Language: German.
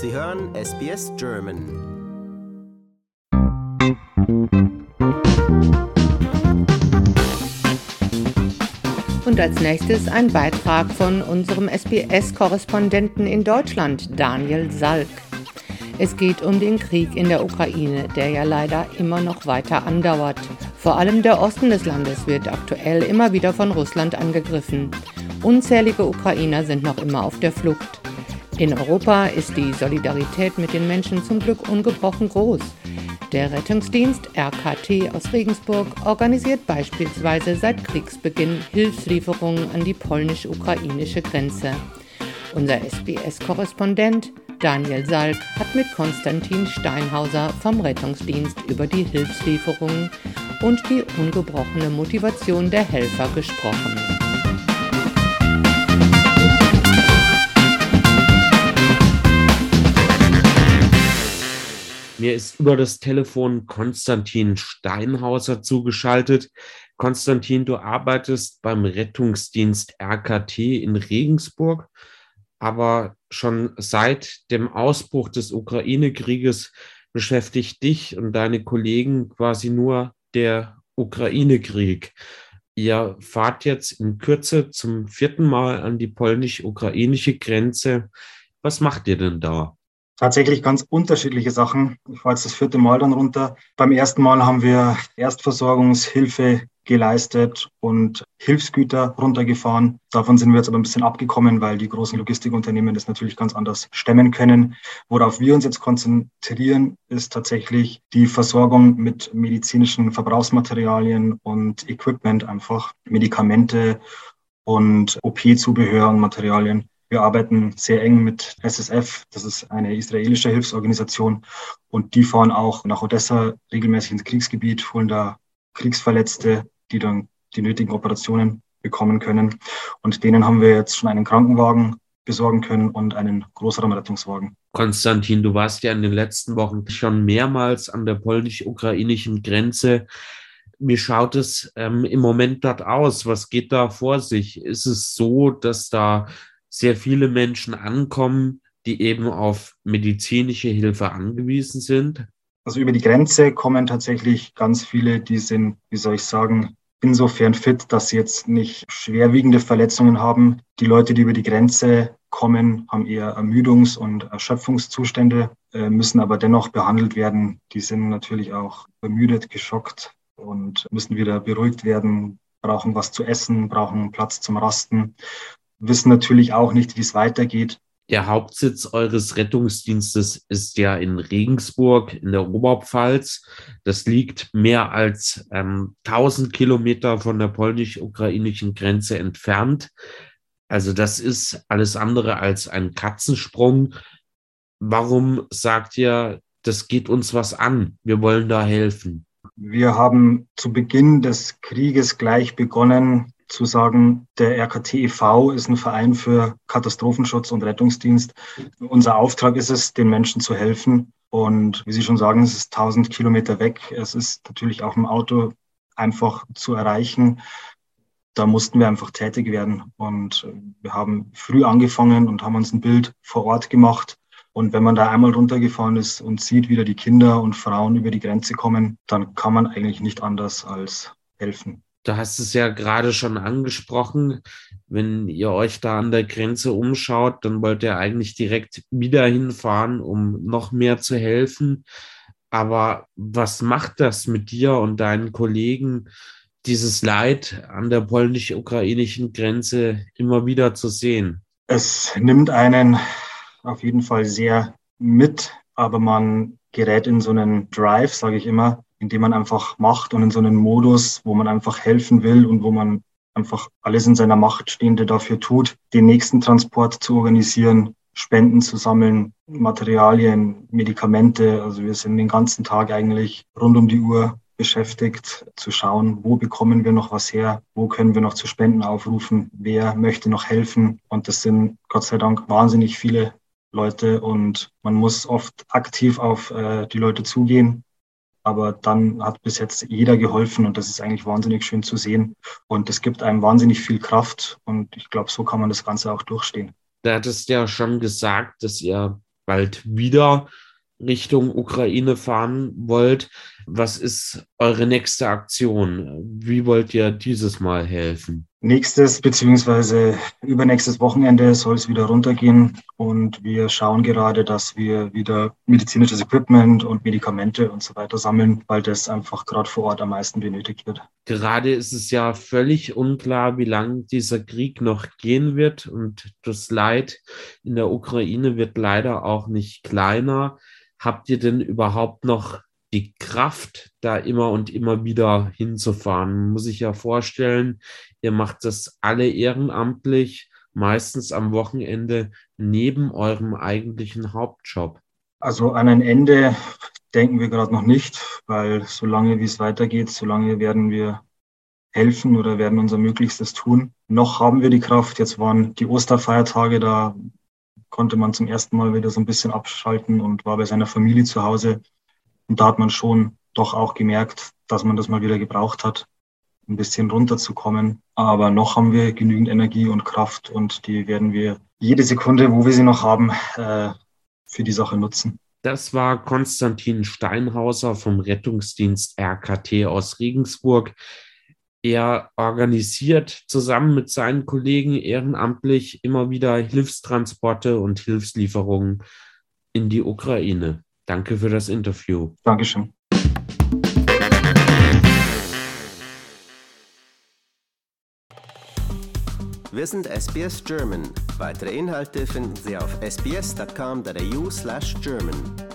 Sie hören SBS German. Und als nächstes ein Beitrag von unserem SBS-Korrespondenten in Deutschland, Daniel Salk. Es geht um den Krieg in der Ukraine, der ja leider immer noch weiter andauert. Vor allem der Osten des Landes wird aktuell immer wieder von Russland angegriffen. Unzählige Ukrainer sind noch immer auf der Flucht. In Europa ist die Solidarität mit den Menschen zum Glück ungebrochen groß. Der Rettungsdienst RKT aus Regensburg organisiert beispielsweise seit Kriegsbeginn Hilfslieferungen an die polnisch-ukrainische Grenze. Unser SBS-Korrespondent Daniel Salk hat mit Konstantin Steinhauser vom Rettungsdienst über die Hilfslieferungen und die ungebrochene Motivation der Helfer gesprochen. Mir ist über das Telefon Konstantin Steinhauser zugeschaltet. Konstantin, du arbeitest beim Rettungsdienst RKT in Regensburg aber schon seit dem Ausbruch des Ukraine-Krieges beschäftigt dich und deine Kollegen quasi nur der Ukraine-Krieg. Ihr fahrt jetzt in Kürze zum vierten Mal an die polnisch-ukrainische Grenze. Was macht ihr denn da? Tatsächlich ganz unterschiedliche Sachen. Ich fahre jetzt das vierte Mal dann runter. Beim ersten Mal haben wir Erstversorgungshilfe geleistet und Hilfsgüter runtergefahren. Davon sind wir jetzt aber ein bisschen abgekommen, weil die großen Logistikunternehmen das natürlich ganz anders stemmen können. Worauf wir uns jetzt konzentrieren, ist tatsächlich die Versorgung mit medizinischen Verbrauchsmaterialien und Equipment, einfach Medikamente und OP-Zubehör und Materialien. Wir arbeiten sehr eng mit SSF, das ist eine israelische Hilfsorganisation, und die fahren auch nach Odessa regelmäßig ins Kriegsgebiet, holen da Kriegsverletzte die dann die nötigen Operationen bekommen können. Und denen haben wir jetzt schon einen Krankenwagen besorgen können und einen Großraumrettungswagen. Konstantin, du warst ja in den letzten Wochen schon mehrmals an der polnisch-ukrainischen Grenze. Wie schaut es ähm, im Moment dort aus? Was geht da vor sich? Ist es so, dass da sehr viele Menschen ankommen, die eben auf medizinische Hilfe angewiesen sind? Also über die Grenze kommen tatsächlich ganz viele, die sind, wie soll ich sagen, insofern fit, dass sie jetzt nicht schwerwiegende Verletzungen haben. Die Leute, die über die Grenze kommen, haben eher Ermüdungs- und Erschöpfungszustände, äh, müssen aber dennoch behandelt werden. Die sind natürlich auch ermüdet, geschockt und müssen wieder beruhigt werden, brauchen was zu essen, brauchen Platz zum Rasten, wissen natürlich auch nicht, wie es weitergeht. Der Hauptsitz eures Rettungsdienstes ist ja in Regensburg in der Oberpfalz. Das liegt mehr als ähm, 1000 Kilometer von der polnisch-ukrainischen Grenze entfernt. Also das ist alles andere als ein Katzensprung. Warum sagt ihr, das geht uns was an? Wir wollen da helfen. Wir haben zu Beginn des Krieges gleich begonnen, zu sagen, der RKT ist ein Verein für Katastrophenschutz und Rettungsdienst. Unser Auftrag ist es, den Menschen zu helfen. Und wie Sie schon sagen, es ist 1000 Kilometer weg. Es ist natürlich auch im Auto einfach zu erreichen. Da mussten wir einfach tätig werden. Und wir haben früh angefangen und haben uns ein Bild vor Ort gemacht. Und wenn man da einmal runtergefahren ist und sieht, wie da die Kinder und Frauen über die Grenze kommen, dann kann man eigentlich nicht anders als helfen. Du hast es ja gerade schon angesprochen. Wenn ihr euch da an der Grenze umschaut, dann wollt ihr eigentlich direkt wieder hinfahren, um noch mehr zu helfen. Aber was macht das mit dir und deinen Kollegen, dieses Leid an der polnisch-ukrainischen Grenze immer wieder zu sehen? Es nimmt einen auf jeden Fall sehr mit, aber man gerät in so einen Drive, sage ich immer, indem man einfach macht und in so einen Modus, wo man einfach helfen will und wo man einfach alles in seiner Macht Stehende dafür tut, den nächsten Transport zu organisieren, Spenden zu sammeln, Materialien, Medikamente. Also wir sind den ganzen Tag eigentlich rund um die Uhr beschäftigt, zu schauen, wo bekommen wir noch was her, wo können wir noch zu Spenden aufrufen, wer möchte noch helfen. Und das sind Gott sei Dank wahnsinnig viele Leute und man muss oft aktiv auf äh, die Leute zugehen aber dann hat bis jetzt jeder geholfen und das ist eigentlich wahnsinnig schön zu sehen. Und es gibt einem wahnsinnig viel Kraft und ich glaube, so kann man das Ganze auch durchstehen. Du hattest ja schon gesagt, dass ihr bald wieder Richtung Ukraine fahren wollt. Was ist eure nächste Aktion? Wie wollt ihr dieses Mal helfen? Nächstes beziehungsweise übernächstes Wochenende soll es wieder runtergehen und wir schauen gerade, dass wir wieder medizinisches Equipment und Medikamente und so weiter sammeln, weil das einfach gerade vor Ort am meisten benötigt wird. Gerade ist es ja völlig unklar, wie lange dieser Krieg noch gehen wird und das Leid in der Ukraine wird leider auch nicht kleiner. Habt ihr denn überhaupt noch die Kraft, da immer und immer wieder hinzufahren. Muss ich ja vorstellen, ihr macht das alle ehrenamtlich, meistens am Wochenende neben eurem eigentlichen Hauptjob. Also an ein Ende denken wir gerade noch nicht, weil solange wie es weitergeht, solange werden wir helfen oder werden unser Möglichstes tun. Noch haben wir die Kraft. Jetzt waren die Osterfeiertage, da konnte man zum ersten Mal wieder so ein bisschen abschalten und war bei seiner Familie zu Hause. Und da hat man schon doch auch gemerkt, dass man das mal wieder gebraucht hat, ein bisschen runterzukommen. Aber noch haben wir genügend Energie und Kraft und die werden wir jede Sekunde, wo wir sie noch haben, äh, für die Sache nutzen. Das war Konstantin Steinhauser vom Rettungsdienst RKT aus Regensburg. Er organisiert zusammen mit seinen Kollegen ehrenamtlich immer wieder Hilfstransporte und Hilfslieferungen in die Ukraine. Danke für das Interview. Dankeschön. Wir sind SBS German. Weitere Inhalte finden Sie auf sbs.com.au slash German.